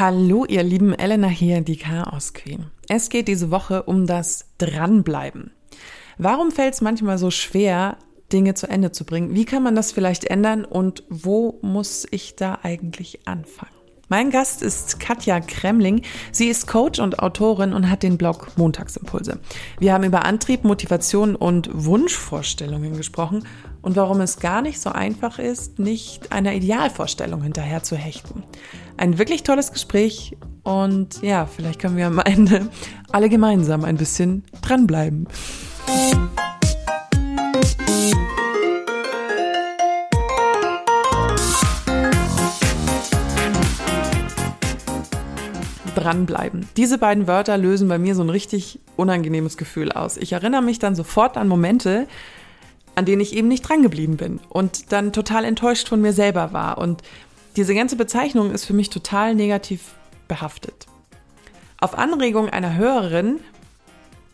Hallo, ihr lieben Elena hier, die Chaos Queen. Es geht diese Woche um das Dranbleiben. Warum fällt es manchmal so schwer, Dinge zu Ende zu bringen? Wie kann man das vielleicht ändern und wo muss ich da eigentlich anfangen? Mein Gast ist Katja Kremling. Sie ist Coach und Autorin und hat den Blog Montagsimpulse. Wir haben über Antrieb, Motivation und Wunschvorstellungen gesprochen und warum es gar nicht so einfach ist, nicht einer Idealvorstellung hinterher zu hechten. Ein wirklich tolles Gespräch und ja, vielleicht können wir am Ende alle gemeinsam ein bisschen dranbleiben. Dranbleiben. Diese beiden Wörter lösen bei mir so ein richtig unangenehmes Gefühl aus. Ich erinnere mich dann sofort an Momente, an denen ich eben nicht drangeblieben bin und dann total enttäuscht von mir selber war. Und diese ganze Bezeichnung ist für mich total negativ behaftet. Auf Anregung einer Hörerin,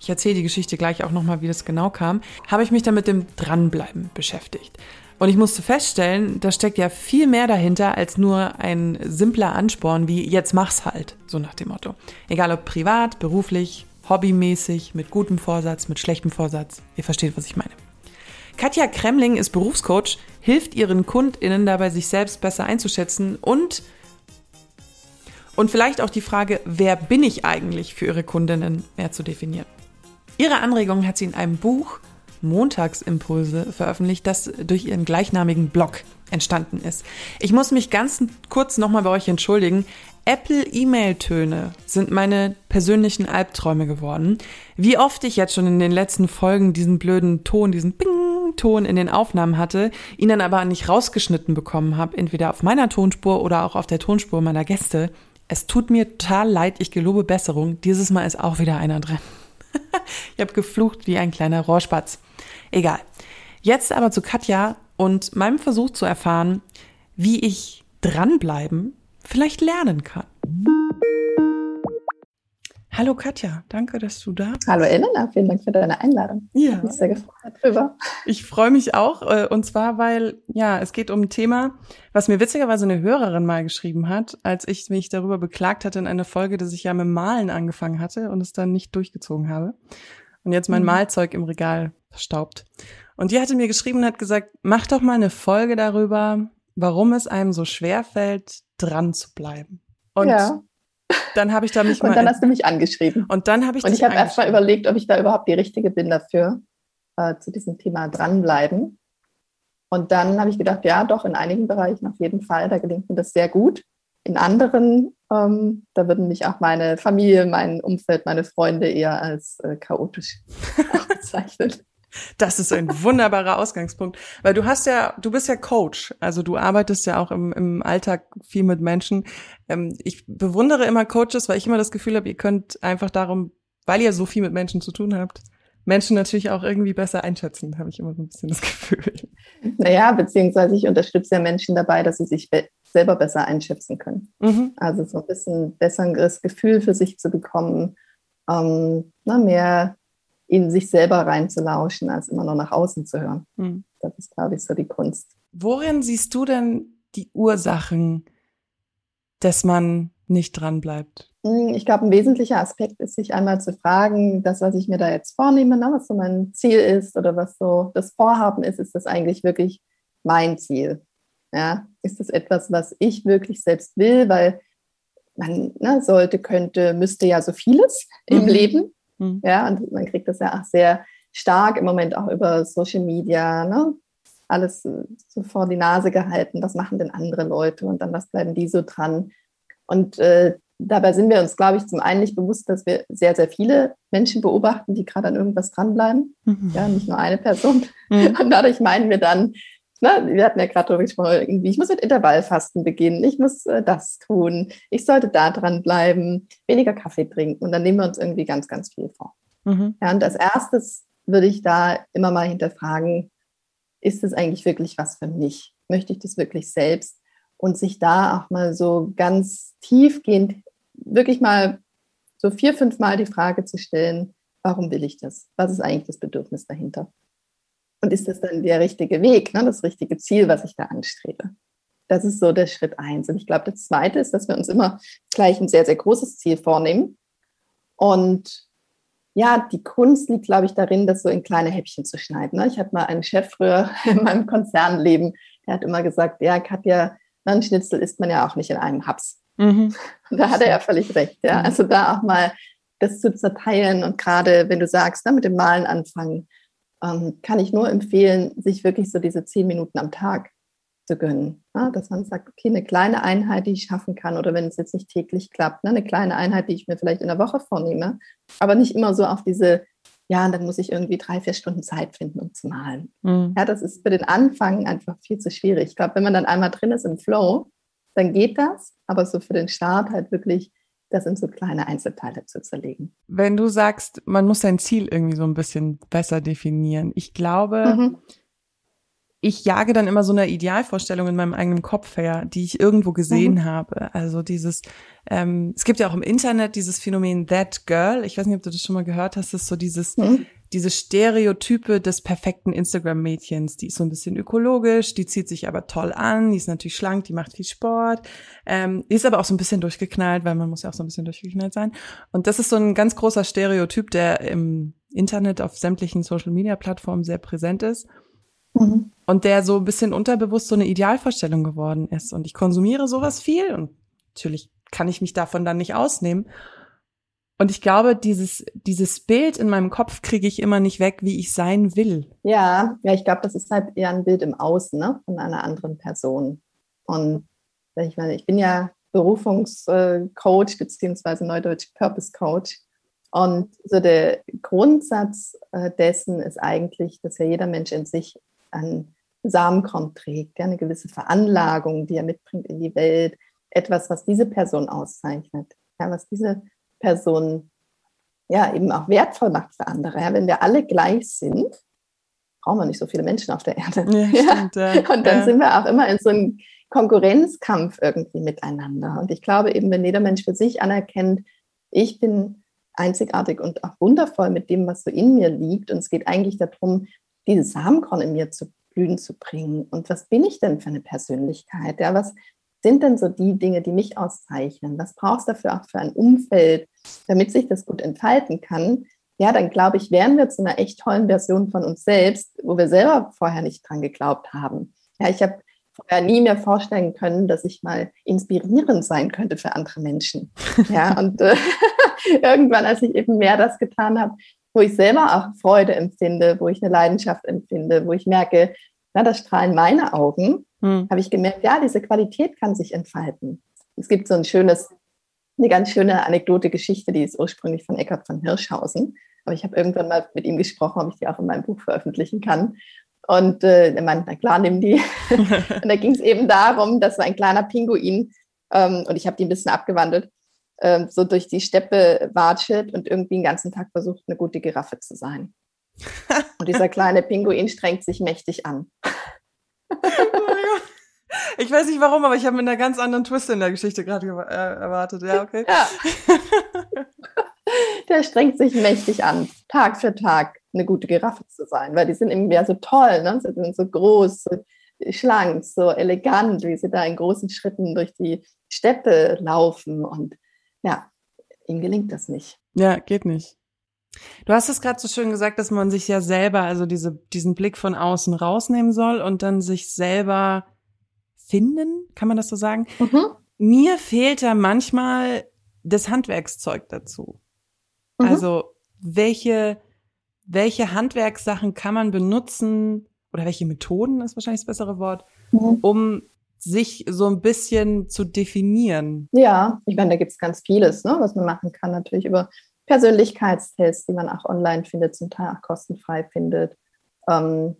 ich erzähle die Geschichte gleich auch nochmal, wie das genau kam, habe ich mich dann mit dem Dranbleiben beschäftigt. Und ich musste feststellen, da steckt ja viel mehr dahinter als nur ein simpler Ansporn wie jetzt mach's halt, so nach dem Motto. Egal ob privat, beruflich, hobbymäßig, mit gutem Vorsatz, mit schlechtem Vorsatz. Ihr versteht, was ich meine. Katja Kremling ist Berufscoach, hilft ihren KundInnen dabei, sich selbst besser einzuschätzen und und vielleicht auch die Frage, wer bin ich eigentlich für ihre Kundinnen mehr zu definieren. Ihre Anregungen hat sie in einem Buch Montagsimpulse veröffentlicht, das durch ihren gleichnamigen Blog entstanden ist. Ich muss mich ganz kurz nochmal bei euch entschuldigen. Apple-E-Mail-Töne sind meine persönlichen Albträume geworden. Wie oft ich jetzt schon in den letzten Folgen diesen blöden Ton, diesen Ping-Ton in den Aufnahmen hatte, ihn dann aber nicht rausgeschnitten bekommen habe, entweder auf meiner Tonspur oder auch auf der Tonspur meiner Gäste. Es tut mir total leid, ich gelobe Besserung. Dieses Mal ist auch wieder einer drin. ich habe geflucht wie ein kleiner Rohrspatz. Egal. Jetzt aber zu Katja und meinem Versuch zu erfahren, wie ich dranbleiben vielleicht lernen kann. Hallo Katja, danke, dass du da bist. Hallo Elena, vielen Dank für deine Einladung. Ja. Ich bin sehr gefreut drüber. Ich freue mich auch, äh, und zwar, weil, ja, es geht um ein Thema, was mir witzigerweise eine Hörerin mal geschrieben hat, als ich mich darüber beklagt hatte in einer Folge, dass ich ja mit Malen angefangen hatte und es dann nicht durchgezogen habe. Und jetzt mein mhm. Malzeug im Regal verstaubt. Und die hatte mir geschrieben und hat gesagt, mach doch mal eine Folge darüber, warum es einem so schwer fällt, dran zu bleiben. Und ja. Dann habe ich da mich mal. Und dann hast du mich angeschrieben. Und dann habe ich Und ich habe erst mal überlegt, ob ich da überhaupt die richtige bin dafür, äh, zu diesem Thema dranbleiben. Und dann habe ich gedacht, ja, doch, in einigen Bereichen auf jeden Fall, da gelingt mir das sehr gut. In anderen, ähm, da würden mich auch meine Familie, mein Umfeld, meine Freunde eher als äh, chaotisch bezeichnen. Das ist ein wunderbarer Ausgangspunkt, weil du hast ja, du bist ja Coach, also du arbeitest ja auch im, im Alltag viel mit Menschen. Ähm, ich bewundere immer Coaches, weil ich immer das Gefühl habe, ihr könnt einfach darum, weil ihr so viel mit Menschen zu tun habt, Menschen natürlich auch irgendwie besser einschätzen, habe ich immer so ein bisschen das Gefühl. Naja, beziehungsweise ich unterstütze ja Menschen dabei, dass sie sich be selber besser einschätzen können. Mhm. Also so ein bisschen besseres Gefühl für sich zu bekommen, ähm, na, mehr in sich selber reinzulauschen, als immer nur nach außen zu hören. Mhm. Das ist, glaube ich, so die Kunst. Worin siehst du denn die Ursachen, dass man nicht dran bleibt? Hm, ich glaube, ein wesentlicher Aspekt ist, sich einmal zu fragen, das, was ich mir da jetzt vornehme, ne, was so mein Ziel ist oder was so das Vorhaben ist, ist das eigentlich wirklich mein Ziel? Ja, ist das etwas, was ich wirklich selbst will? Weil man ne, sollte, könnte, müsste ja so vieles mhm. im Leben. Mhm. Ja, und man kriegt das ja auch sehr stark im Moment auch über Social Media, ne? alles so vor die Nase gehalten, was machen denn andere Leute und dann was bleiben die so dran. Und äh, dabei sind wir uns, glaube ich, zum einen nicht bewusst, dass wir sehr, sehr viele Menschen beobachten, die gerade an irgendwas dranbleiben. Mhm. Ja, nicht nur eine Person. Mhm. Und dadurch meinen wir dann, Ne, wir hatten ja gerade darüber gesprochen, irgendwie, ich muss mit Intervallfasten beginnen, ich muss äh, das tun, ich sollte da dran bleiben, weniger Kaffee trinken und dann nehmen wir uns irgendwie ganz, ganz viel vor. Mhm. Ja, und als erstes würde ich da immer mal hinterfragen, ist es eigentlich wirklich was für mich? Möchte ich das wirklich selbst? Und sich da auch mal so ganz tiefgehend, wirklich mal so vier, fünf Mal die Frage zu stellen, warum will ich das? Was ist eigentlich das Bedürfnis dahinter? Und ist das dann der richtige Weg, ne, das richtige Ziel, was ich da anstrebe? Das ist so der Schritt eins. Und ich glaube, das zweite ist, dass wir uns immer gleich ein sehr, sehr großes Ziel vornehmen. Und ja, die Kunst liegt, glaube ich, darin, das so in kleine Häppchen zu schneiden. Ne? Ich hatte mal einen Chef früher in meinem Konzernleben, der hat immer gesagt, ja, Katja, ein Schnitzel isst man ja auch nicht in einem Haps. Mhm. Und da hat er ja völlig recht. Ja? Also da auch mal das zu zerteilen und gerade wenn du sagst, ne, mit dem Malen anfangen, ähm, kann ich nur empfehlen, sich wirklich so diese zehn Minuten am Tag zu gönnen. Ja, dass man sagt, okay, eine kleine Einheit, die ich schaffen kann, oder wenn es jetzt nicht täglich klappt, ne, eine kleine Einheit, die ich mir vielleicht in der Woche vornehme, aber nicht immer so auf diese, ja, dann muss ich irgendwie drei, vier Stunden Zeit finden, um zu malen. Mhm. Ja, das ist für den Anfang einfach viel zu schwierig. Ich glaube, wenn man dann einmal drin ist im Flow, dann geht das, aber so für den Start halt wirklich das in so kleine Einzelteile zu zerlegen. Wenn du sagst, man muss sein Ziel irgendwie so ein bisschen besser definieren. Ich glaube, mhm ich jage dann immer so eine Idealvorstellung in meinem eigenen Kopf her, die ich irgendwo gesehen mhm. habe. Also dieses, ähm, es gibt ja auch im Internet dieses Phänomen That Girl. Ich weiß nicht, ob du das schon mal gehört hast. Das ist so dieses, mhm. Diese Stereotype des perfekten Instagram-Mädchens. Die ist so ein bisschen ökologisch, die zieht sich aber toll an, die ist natürlich schlank, die macht viel Sport, ähm, ist aber auch so ein bisschen durchgeknallt, weil man muss ja auch so ein bisschen durchgeknallt sein. Und das ist so ein ganz großer Stereotyp, der im Internet auf sämtlichen Social-Media-Plattformen sehr präsent ist. Mhm. Und der so ein bisschen unterbewusst so eine Idealvorstellung geworden ist. Und ich konsumiere sowas viel und natürlich kann ich mich davon dann nicht ausnehmen. Und ich glaube, dieses, dieses Bild in meinem Kopf kriege ich immer nicht weg, wie ich sein will. Ja, ja, ich glaube, das ist halt eher ein Bild im Außen, ne, von einer anderen Person. Und ich meine, ich bin ja Berufungscoach beziehungsweise Neudeutsch Purpose Coach. Und so der Grundsatz äh, dessen ist eigentlich, dass ja jeder Mensch in sich an Samenkorn trägt, ja, eine gewisse Veranlagung, die er mitbringt in die Welt, etwas, was diese Person auszeichnet, ja, was diese Person ja eben auch wertvoll macht für andere. Ja. Wenn wir alle gleich sind, brauchen wir nicht so viele Menschen auf der Erde. Ja, stimmt, ja. Und dann sind wir auch immer in so einem Konkurrenzkampf irgendwie miteinander. Und ich glaube eben, wenn jeder Mensch für sich anerkennt, ich bin einzigartig und auch wundervoll mit dem, was so in mir liegt. Und es geht eigentlich darum, dieses Samenkorn in mir zu blühen zu bringen. Und was bin ich denn für eine Persönlichkeit? Ja, was sind denn so die Dinge, die mich auszeichnen? Was brauchst du dafür auch für ein Umfeld, damit sich das gut entfalten kann? Ja, dann glaube ich, wären wir zu einer echt tollen Version von uns selbst, wo wir selber vorher nicht dran geglaubt haben. Ja, ich habe vorher nie mehr vorstellen können, dass ich mal inspirierend sein könnte für andere Menschen. Ja, und äh, irgendwann, als ich eben mehr das getan habe, wo ich selber auch Freude empfinde, wo ich eine Leidenschaft empfinde, wo ich merke, na, das strahlen meine Augen, hm. habe ich gemerkt, ja, diese Qualität kann sich entfalten. Es gibt so ein schönes, eine ganz schöne Anekdote, Geschichte, die ist ursprünglich von Eckhard von Hirschhausen. Aber ich habe irgendwann mal mit ihm gesprochen, ob ich die auch in meinem Buch veröffentlichen kann. Und äh, er meinte, na klar, nimm die. und da ging es eben darum, dass so ein kleiner Pinguin, ähm, und ich habe die ein bisschen abgewandelt, ähm, so durch die Steppe watschelt und irgendwie den ganzen Tag versucht, eine gute Giraffe zu sein. Und dieser kleine Pinguin strengt sich mächtig an. Ich weiß nicht warum, aber ich habe mit einer ganz anderen Twist in der Geschichte gerade äh, erwartet. Ja, okay. Ja. Der strengt sich mächtig an, Tag für Tag eine gute Giraffe zu sein, weil die sind eben ja so toll, ne? sie sind so groß, so schlank, so elegant, wie sie da in großen Schritten durch die Steppe laufen und ja, ihm gelingt das nicht. Ja, geht nicht. Du hast es gerade so schön gesagt, dass man sich ja selber, also diese, diesen Blick von außen rausnehmen soll und dann sich selber finden, kann man das so sagen? Mhm. Mir fehlt da manchmal das Handwerkszeug dazu. Mhm. Also welche, welche Handwerkssachen kann man benutzen oder welche Methoden ist wahrscheinlich das bessere Wort, mhm. um sich so ein bisschen zu definieren? Ja, ich meine, da gibt es ganz vieles, ne, was man machen kann. Natürlich über Persönlichkeitstests, die man auch online findet, zum Teil auch kostenfrei findet. Ähm,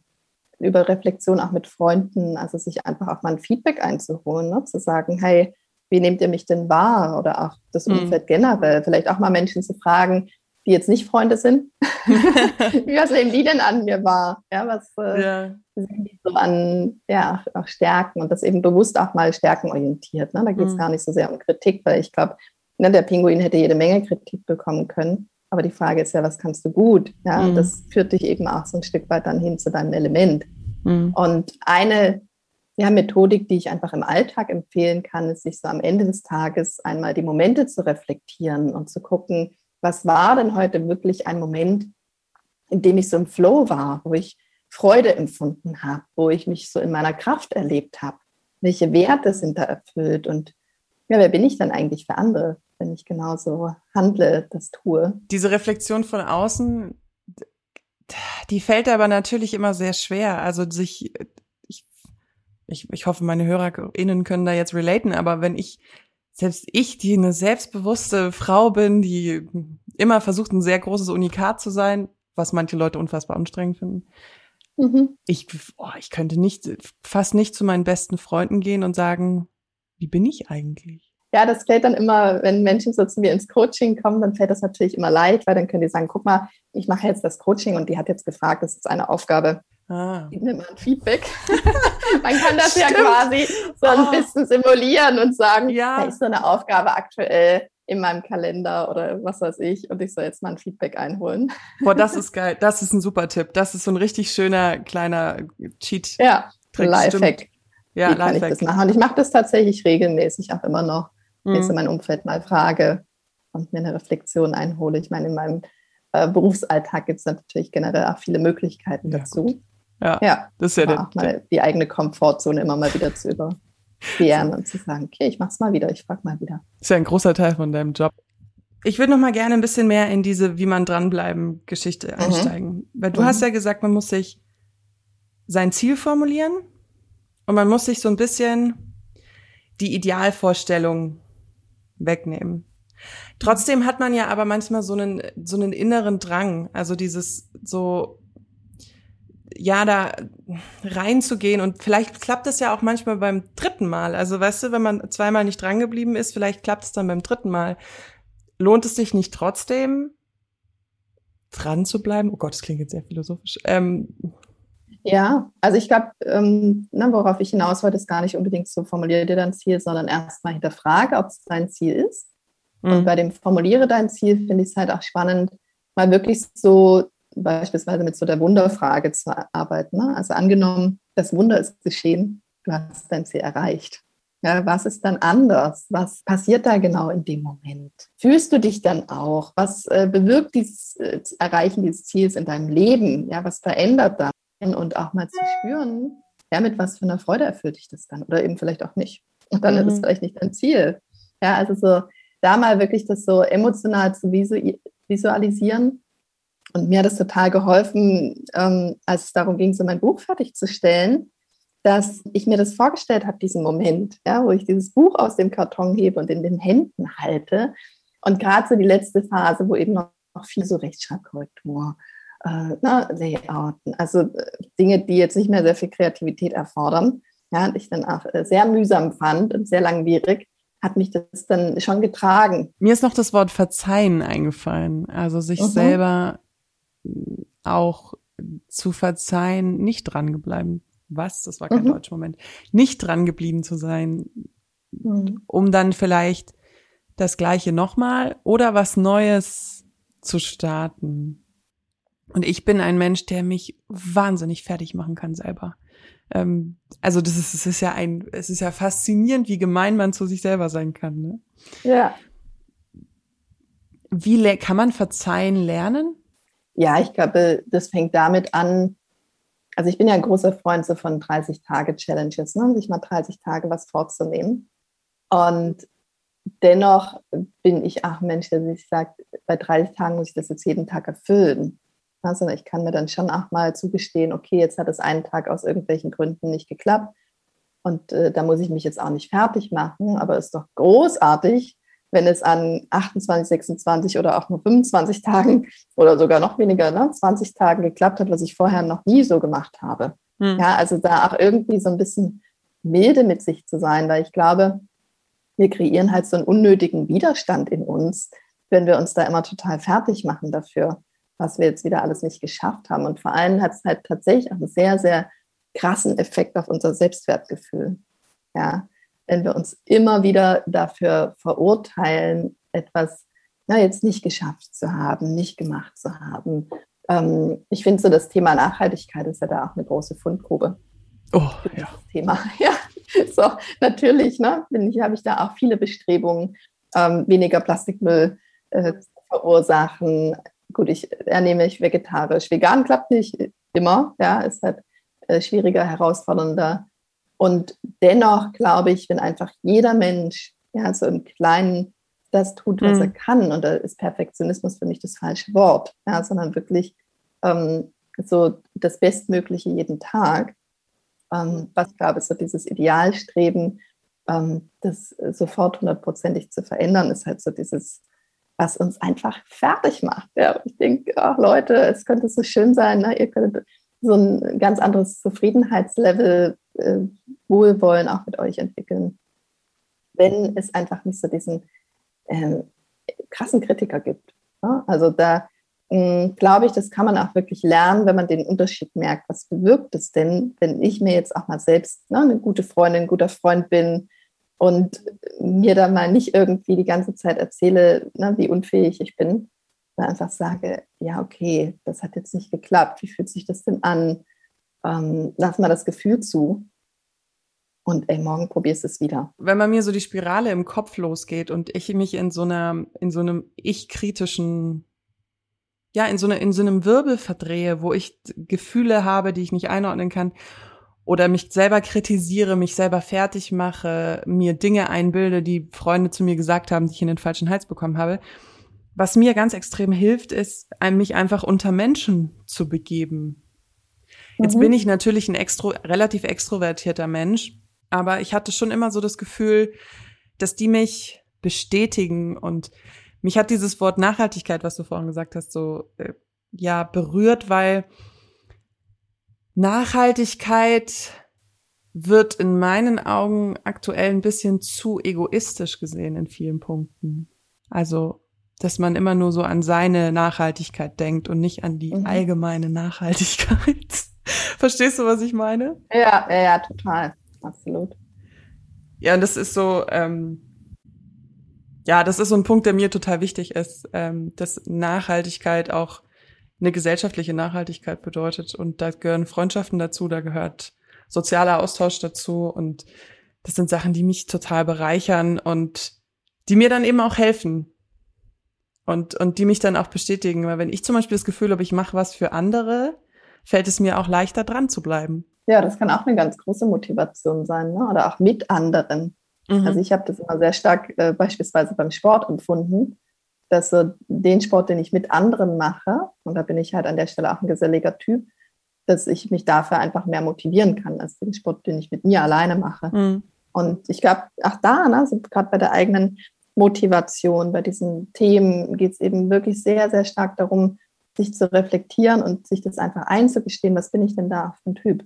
über Reflexion auch mit Freunden, also sich einfach auch mal ein Feedback einzuholen, ne, zu sagen, hey, wie nehmt ihr mich denn wahr? Oder auch das mhm. Umfeld mhm. generell. Vielleicht auch mal Menschen zu fragen, die jetzt nicht Freunde sind. Wie was nehmen die denn an mir wahr? Ja, was äh, ja. sehen die so an ja, auch Stärken und das eben bewusst auch mal stärkenorientiert. Ne? Da geht es mhm. gar nicht so sehr um Kritik, weil ich glaube, ne, der Pinguin hätte jede Menge Kritik bekommen können. Aber die Frage ist ja, was kannst du gut? Ja, mhm. das führt dich eben auch so ein Stück weit dann hin zu deinem Element. Mhm. Und eine ja, Methodik, die ich einfach im Alltag empfehlen kann, ist, sich so am Ende des Tages einmal die Momente zu reflektieren und zu gucken, was war denn heute wirklich ein Moment, in dem ich so im Flow war, wo ich Freude empfunden habe, wo ich mich so in meiner Kraft erlebt habe. Welche Werte sind da erfüllt und ja, wer bin ich dann eigentlich für andere, wenn ich genauso handle, das tue? Diese Reflexion von außen, die fällt aber natürlich immer sehr schwer. Also sich ich, ich hoffe, meine HörerInnen können da jetzt relaten, aber wenn ich, selbst ich, die eine selbstbewusste Frau bin, die immer versucht, ein sehr großes Unikat zu sein, was manche Leute unfassbar anstrengend finden, mhm. ich, oh, ich könnte nicht, fast nicht zu meinen besten Freunden gehen und sagen, wie bin ich eigentlich? Ja, das fällt dann immer, wenn Menschen so zu mir ins Coaching kommen, dann fällt das natürlich immer leid, weil dann können die sagen, guck mal, ich mache jetzt das Coaching und die hat jetzt gefragt, das ist eine Aufgabe. Ah. Gib mir mal ein Feedback. Man kann das Stimmt. ja quasi so ein oh. bisschen simulieren und sagen, ja. da ist so eine Aufgabe aktuell in meinem Kalender oder was weiß ich und ich soll jetzt mal ein Feedback einholen. Boah, das ist geil. Das ist ein super Tipp. Das ist so ein richtig schöner kleiner Cheat. Ja, Lifehack. Ja, Wie kann ich das machen? Und ich mache das tatsächlich regelmäßig auch immer noch, ich in meinem Umfeld mal frage und mir eine Reflexion einhole. Ich meine, in meinem äh, Berufsalltag gibt es natürlich generell auch viele Möglichkeiten ja, dazu. Gut. Ja, ja das ist ja der, mal die eigene Komfortzone immer mal wieder zu überqueren und zu sagen, okay, ich mach's mal wieder, ich frag mal wieder. Das ist ja ein großer Teil von deinem Job. Ich würde noch mal gerne ein bisschen mehr in diese wie man dranbleiben Geschichte mhm. einsteigen, mhm. weil du mhm. hast ja gesagt, man muss sich sein Ziel formulieren und man muss sich so ein bisschen die Idealvorstellung wegnehmen. Trotzdem hat man ja aber manchmal so einen so einen inneren Drang, also dieses so ja, da reinzugehen und vielleicht klappt es ja auch manchmal beim dritten Mal. Also weißt du, wenn man zweimal nicht drangeblieben ist, vielleicht klappt es dann beim dritten Mal. Lohnt es sich nicht trotzdem dran zu bleiben? Oh Gott, das klingt jetzt sehr philosophisch. Ähm, ja, also ich glaube, ähm, ne, worauf ich hinaus wollte, ist gar nicht unbedingt so, formuliere dir dein Ziel, sondern erstmal hinterfrage, ob es dein Ziel ist. Mhm. Und bei dem Formuliere dein Ziel finde ich es halt auch spannend, mal wirklich so beispielsweise mit so der Wunderfrage zu arbeiten. Ne? Also angenommen, das Wunder ist geschehen, du hast dein Ziel erreicht. Ja, was ist dann anders? Was passiert da genau in dem Moment? Fühlst du dich dann auch? Was äh, bewirkt dieses äh, Erreichen dieses Ziels in deinem Leben? Ja, was verändert dann? Und auch mal zu spüren, ja, mit was für einer Freude erfüllt dich das dann? Oder eben vielleicht auch nicht. Und dann mhm. ist es vielleicht nicht dein Ziel. Ja, also so da mal wirklich das so emotional zu visualisieren und mir hat es total geholfen, ähm, als es darum ging, so mein Buch fertigzustellen, dass ich mir das vorgestellt habe, diesen Moment, ja, wo ich dieses Buch aus dem Karton hebe und in den Händen halte. Und gerade so die letzte Phase, wo eben noch, noch viel so Rechtschreibkorrektur, äh, na, Layouten, also äh, Dinge, die jetzt nicht mehr sehr viel Kreativität erfordern, ja, und ich dann auch äh, sehr mühsam fand und sehr langwierig, hat mich das dann schon getragen. Mir ist noch das Wort Verzeihen eingefallen. Also sich mhm. selber auch zu verzeihen, nicht dran geblieben. Was? Das war kein mhm. deutscher Moment. Nicht dran geblieben zu sein, mhm. um dann vielleicht das Gleiche nochmal oder was Neues zu starten. Und ich bin ein Mensch, der mich wahnsinnig fertig machen kann selber. Ähm, also das ist, es ist ja ein, es ist ja faszinierend, wie gemein man zu sich selber sein kann. Ne? Ja. Wie kann man verzeihen lernen? Ja, ich glaube, das fängt damit an, also ich bin ja ein großer Freund so von 30-Tage-Challenges, ne? sich mal 30 Tage was vorzunehmen. Und dennoch bin ich auch ein Mensch, der sich sagt, bei 30 Tagen muss ich das jetzt jeden Tag erfüllen. Also ich kann mir dann schon auch mal zugestehen, okay, jetzt hat es einen Tag aus irgendwelchen Gründen nicht geklappt. Und äh, da muss ich mich jetzt auch nicht fertig machen, aber es ist doch großartig, wenn es an 28, 26 oder auch nur 25 Tagen oder sogar noch weniger, ne, 20 Tagen geklappt hat, was ich vorher noch nie so gemacht habe. Hm. Ja, also da auch irgendwie so ein bisschen milde mit sich zu sein, weil ich glaube, wir kreieren halt so einen unnötigen Widerstand in uns, wenn wir uns da immer total fertig machen dafür, was wir jetzt wieder alles nicht geschafft haben. Und vor allem hat es halt tatsächlich auch einen sehr, sehr krassen Effekt auf unser Selbstwertgefühl. Ja, wenn wir uns immer wieder dafür verurteilen, etwas na, jetzt nicht geschafft zu haben, nicht gemacht zu haben. Ähm, ich finde so, das Thema Nachhaltigkeit ist ja da auch eine große Fundgrube. Oh, ja. Thema. Ja, so, natürlich, ne, ich, habe ich da auch viele Bestrebungen, ähm, weniger Plastikmüll äh, zu verursachen. Gut, ich ernehme mich vegetarisch. Vegan klappt nicht immer, ja, ist halt äh, schwieriger, herausfordernder. Und dennoch glaube ich, wenn einfach jeder Mensch ja, so im Kleinen das tut, was mhm. er kann, und da ist Perfektionismus für mich das falsche Wort, ja, sondern wirklich ähm, so das Bestmögliche jeden Tag, ähm, was ich glaube, so dieses Idealstreben, ähm, das sofort hundertprozentig zu verändern, ist halt so dieses, was uns einfach fertig macht. Ja. Ich denke, ach Leute, es könnte so schön sein, ne? ihr könntet so ein ganz anderes Zufriedenheitslevel, äh, Wohlwollen auch mit euch entwickeln, wenn es einfach nicht so diesen ähm, krassen Kritiker gibt. Ne? Also da hm, glaube ich, das kann man auch wirklich lernen, wenn man den Unterschied merkt. Was bewirkt es denn, wenn ich mir jetzt auch mal selbst ne, eine gute Freundin, ein guter Freund bin und mir da mal nicht irgendwie die ganze Zeit erzähle, ne, wie unfähig ich bin, sondern einfach sage, ja, okay, das hat jetzt nicht geklappt. Wie fühlt sich das denn an? Ähm, lass mal das Gefühl zu. Und ey, morgen probierst du es wieder. Wenn bei mir so die Spirale im Kopf losgeht und ich mich in so einer, in so einem ich-kritischen ja, in so, eine, in so einem Wirbel verdrehe, wo ich Gefühle habe, die ich nicht einordnen kann oder mich selber kritisiere, mich selber fertig mache, mir Dinge einbilde, die Freunde zu mir gesagt haben, die ich in den falschen Hals bekommen habe. Was mir ganz extrem hilft, ist, mich einfach unter Menschen zu begeben. Jetzt mhm. bin ich natürlich ein extro, relativ extrovertierter Mensch, aber ich hatte schon immer so das Gefühl, dass die mich bestätigen und mich hat dieses Wort Nachhaltigkeit, was du vorhin gesagt hast, so äh, ja berührt, weil Nachhaltigkeit wird in meinen Augen aktuell ein bisschen zu egoistisch gesehen in vielen Punkten. Also, dass man immer nur so an seine Nachhaltigkeit denkt und nicht an die mhm. allgemeine Nachhaltigkeit. Verstehst du, was ich meine? Ja, ja, ja, total. Absolut. Ja, und das ist so, ähm, ja, das ist so ein Punkt, der mir total wichtig ist, ähm, dass Nachhaltigkeit auch eine gesellschaftliche Nachhaltigkeit bedeutet. Und da gehören Freundschaften dazu, da gehört sozialer Austausch dazu. Und das sind Sachen, die mich total bereichern und die mir dann eben auch helfen. Und, und die mich dann auch bestätigen. Weil wenn ich zum Beispiel das Gefühl habe, ich mache was für andere, fällt es mir auch leichter dran zu bleiben. Ja, das kann auch eine ganz große Motivation sein, ne? oder auch mit anderen. Mhm. Also ich habe das immer sehr stark äh, beispielsweise beim Sport empfunden, dass so den Sport, den ich mit anderen mache, und da bin ich halt an der Stelle auch ein geselliger Typ, dass ich mich dafür einfach mehr motivieren kann, als den Sport, den ich mit mir alleine mache. Mhm. Und ich glaube, auch da, ne, also gerade bei der eigenen Motivation, bei diesen Themen geht es eben wirklich sehr, sehr stark darum, sich zu reflektieren und sich das einfach einzugestehen, was bin ich denn da für ein Typ?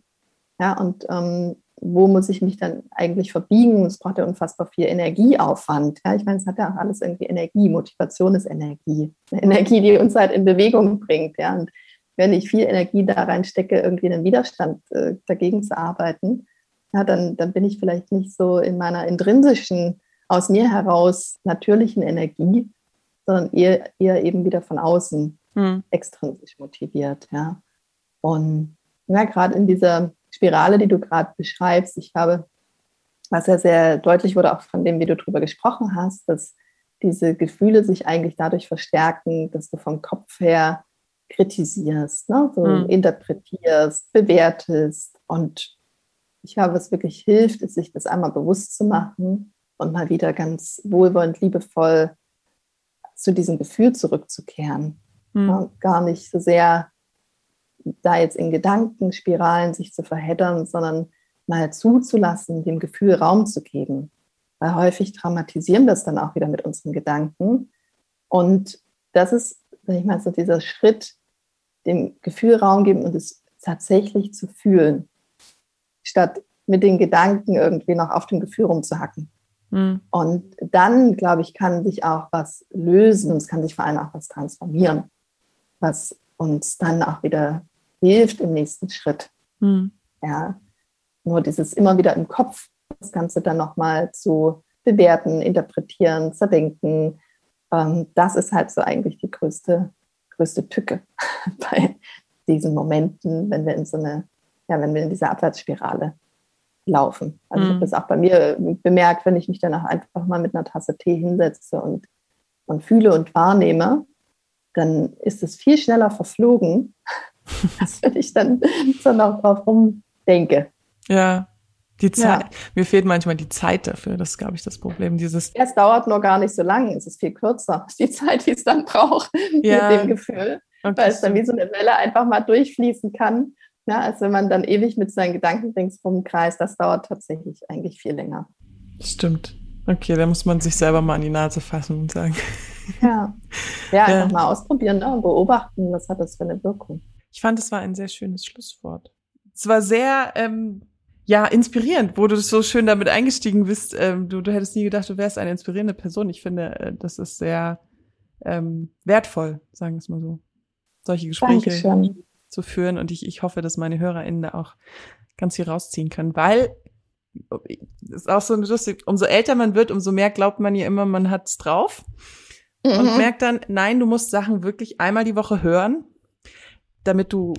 Ja, und ähm, wo muss ich mich dann eigentlich verbiegen? Es braucht ja unfassbar viel Energieaufwand. Ja, ich meine, es hat ja auch alles irgendwie Energie. Motivation ist Energie. Eine Energie, die uns halt in Bewegung bringt. Ja, und wenn ich viel Energie da reinstecke, irgendwie einen Widerstand äh, dagegen zu arbeiten, ja, dann, dann bin ich vielleicht nicht so in meiner intrinsischen, aus mir heraus natürlichen Energie, sondern eher, eher eben wieder von außen hm. extrinsisch motiviert. Ja. Und ja, gerade in dieser Spirale, die du gerade beschreibst, ich glaube, was ja sehr deutlich wurde, auch von dem, wie du darüber gesprochen hast, dass diese Gefühle sich eigentlich dadurch verstärken, dass du vom Kopf her kritisierst, ne? so mhm. interpretierst, bewertest. Und ich glaube, was wirklich hilft, ist, sich das einmal bewusst zu machen und mal wieder ganz wohlwollend, liebevoll zu diesem Gefühl zurückzukehren. Mhm. Ja, gar nicht so sehr da jetzt in Gedankenspiralen sich zu verheddern, sondern mal zuzulassen, dem Gefühl Raum zu geben. Weil häufig dramatisieren wir es dann auch wieder mit unseren Gedanken. Und das ist, sag ich mal, so dieser Schritt, dem Gefühl Raum geben und es tatsächlich zu fühlen, statt mit den Gedanken irgendwie noch auf dem Gefühl rumzuhacken. Mhm. Und dann, glaube ich, kann sich auch was lösen und es kann sich vor allem auch was transformieren, was uns dann auch wieder hilft im nächsten Schritt. Mhm. Ja, nur dieses immer wieder im Kopf, das Ganze dann nochmal zu bewerten, interpretieren, zerdenken, ähm, das ist halt so eigentlich die größte, größte Tücke bei diesen Momenten, wenn wir in so eine ja, wenn wir in dieser Abwärtsspirale laufen. Also mhm. ich habe das auch bei mir bemerkt, wenn ich mich danach einfach mal mit einer Tasse Tee hinsetze und, und fühle und wahrnehme, dann ist es viel schneller verflogen, als wenn ich dann so noch drauf rumdenke. Ja, die Zeit, ja. mir fehlt manchmal die Zeit dafür, das ist, glaube ich, das Problem. Dieses es dauert nur gar nicht so lange, es ist viel kürzer, die Zeit, die es dann braucht, ja. mit dem Gefühl, okay. weil es dann wie so eine Welle einfach mal durchfließen kann. Ja, als wenn man dann ewig mit seinen Gedanken ringsrum kreist, das dauert tatsächlich eigentlich viel länger. Stimmt. Okay, da muss man sich selber mal an die Nase fassen und sagen. Ja, ja, ja. einfach mal ausprobieren ne? beobachten, was hat das für eine Wirkung. Ich fand, es war ein sehr schönes Schlusswort. Es war sehr ähm, ja, inspirierend, wo du so schön damit eingestiegen bist. Ähm, du, du hättest nie gedacht, du wärst eine inspirierende Person. Ich finde, äh, das ist sehr ähm, wertvoll, sagen wir es mal so. Solche Gespräche Dankeschön. zu führen. Und ich, ich hoffe, dass meine HörerInnen da auch ganz viel rausziehen können, weil ist auch so lustig, umso älter man wird, umso mehr glaubt man ja immer, man hat's drauf. Mhm. Und merkt dann, nein, du musst Sachen wirklich einmal die Woche hören, damit du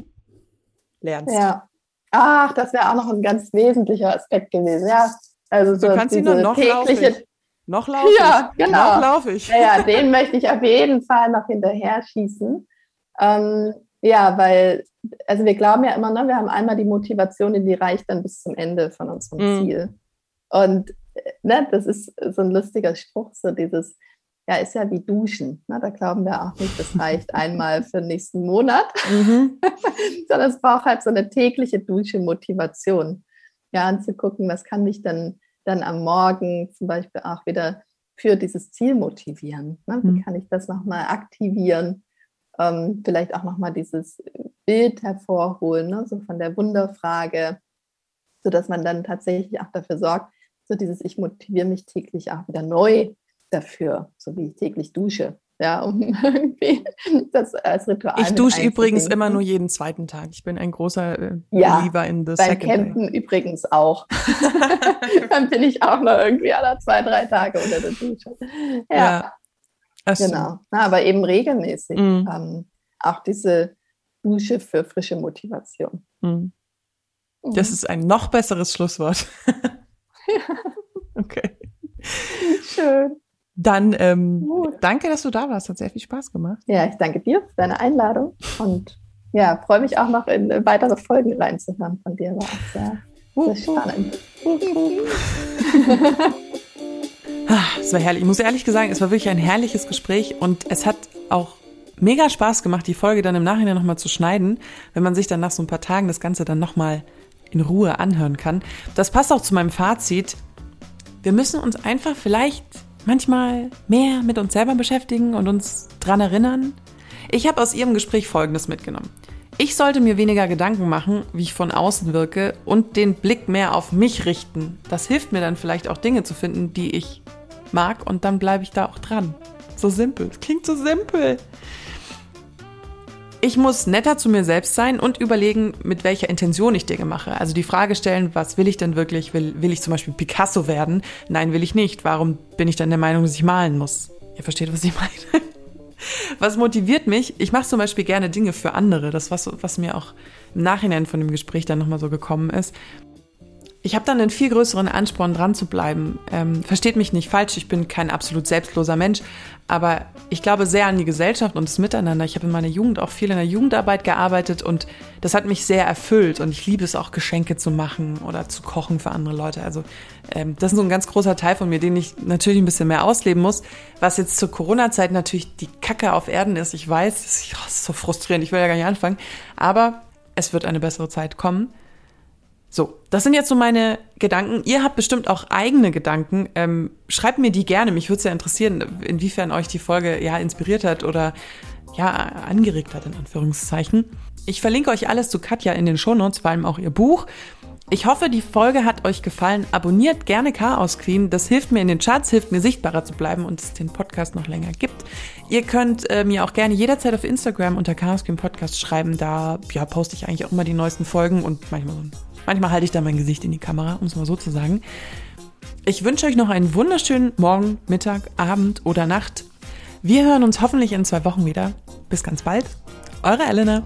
lernst. Ja. Ach, das wäre auch noch ein ganz wesentlicher Aspekt gewesen. Ja, also so du kannst ihn noch tägliche. Noch laufe ich. Ja, genau. Noch laufe ich. Ja, ja, den möchte ich auf jeden Fall noch hinterher schießen. Ähm, ja, weil, also wir glauben ja immer, ne, wir haben einmal die Motivation, die reicht dann bis zum Ende von unserem mhm. Ziel. Und äh, ne, das ist so ein lustiger Spruch, so dieses, ja, ist ja wie Duschen. Ne? Da glauben wir auch nicht, das reicht einmal für den nächsten Monat, mhm. sondern es braucht halt so eine tägliche Dusche-Motivation. Ja, anzugucken, was kann mich dann, dann am Morgen zum Beispiel auch wieder für dieses Ziel motivieren. Ne? Wie mhm. kann ich das nochmal aktivieren? Ähm, vielleicht auch nochmal dieses Bild hervorholen, ne? so von der Wunderfrage, sodass man dann tatsächlich auch dafür sorgt, so dieses Ich motiviere mich täglich auch wieder neu dafür, so wie ich täglich dusche. Ja, um irgendwie das als Ritual. Ich dusche übrigens immer nur jeden zweiten Tag. Ich bin ein großer äh, ja, Believer in the beim Campen Day. übrigens auch. Dann bin ich auch noch irgendwie alle zwei, drei Tage unter der Dusche. Ja, ja. genau. Na, aber eben regelmäßig. Mhm. Ähm, auch diese Dusche für frische Motivation. Mhm. Das mhm. ist ein noch besseres Schlusswort. okay. Schön. Dann ähm, danke, dass du da warst. Hat sehr viel Spaß gemacht. Ja, ich danke dir für deine Einladung und ja, freue mich auch noch in weitere Folgen reinzuhören von dir. War auch sehr, sehr spannend. Ah, es war herrlich. Ich muss ehrlich sagen, es war wirklich ein herrliches Gespräch und es hat auch mega Spaß gemacht, die Folge dann im Nachhinein nochmal zu schneiden, wenn man sich dann nach so ein paar Tagen das Ganze dann nochmal in Ruhe anhören kann. Das passt auch zu meinem Fazit. Wir müssen uns einfach vielleicht manchmal mehr mit uns selber beschäftigen und uns dran erinnern? Ich habe aus Ihrem Gespräch Folgendes mitgenommen. Ich sollte mir weniger Gedanken machen, wie ich von außen wirke und den Blick mehr auf mich richten. Das hilft mir dann vielleicht auch Dinge zu finden, die ich mag und dann bleibe ich da auch dran. So simpel. Das klingt so simpel. Ich muss netter zu mir selbst sein und überlegen, mit welcher Intention ich Dinge mache. Also die Frage stellen, was will ich denn wirklich? Will, will ich zum Beispiel Picasso werden? Nein, will ich nicht. Warum bin ich dann der Meinung, dass ich malen muss? Ihr versteht, was ich meine. Was motiviert mich? Ich mache zum Beispiel gerne Dinge für andere. Das, was, was mir auch im Nachhinein von dem Gespräch dann nochmal so gekommen ist ich habe dann einen viel größeren Ansporn, dran zu bleiben. Ähm, versteht mich nicht falsch, ich bin kein absolut selbstloser Mensch, aber ich glaube sehr an die Gesellschaft und das Miteinander. Ich habe in meiner Jugend auch viel in der Jugendarbeit gearbeitet und das hat mich sehr erfüllt und ich liebe es auch, Geschenke zu machen oder zu kochen für andere Leute. Also ähm, das ist so ein ganz großer Teil von mir, den ich natürlich ein bisschen mehr ausleben muss, was jetzt zur Corona-Zeit natürlich die Kacke auf Erden ist. Ich weiß, das ist so frustrierend, ich will ja gar nicht anfangen, aber es wird eine bessere Zeit kommen. So, das sind jetzt so meine Gedanken. Ihr habt bestimmt auch eigene Gedanken. Ähm, schreibt mir die gerne. Mich würde es ja interessieren, inwiefern euch die Folge ja inspiriert hat oder ja angeregt hat, in Anführungszeichen. Ich verlinke euch alles zu Katja in den Shownotes, vor allem auch ihr Buch. Ich hoffe, die Folge hat euch gefallen. Abonniert gerne Chaos Queen. Das hilft mir in den Charts, hilft mir sichtbarer zu bleiben und es den Podcast noch länger gibt. Ihr könnt äh, mir auch gerne jederzeit auf Instagram unter Chaos Queen Podcast schreiben. Da ja, poste ich eigentlich auch immer die neuesten Folgen und manchmal so ein Manchmal halte ich da mein Gesicht in die Kamera, um es mal so zu sagen. Ich wünsche euch noch einen wunderschönen Morgen, Mittag, Abend oder Nacht. Wir hören uns hoffentlich in zwei Wochen wieder. Bis ganz bald. Eure Elena.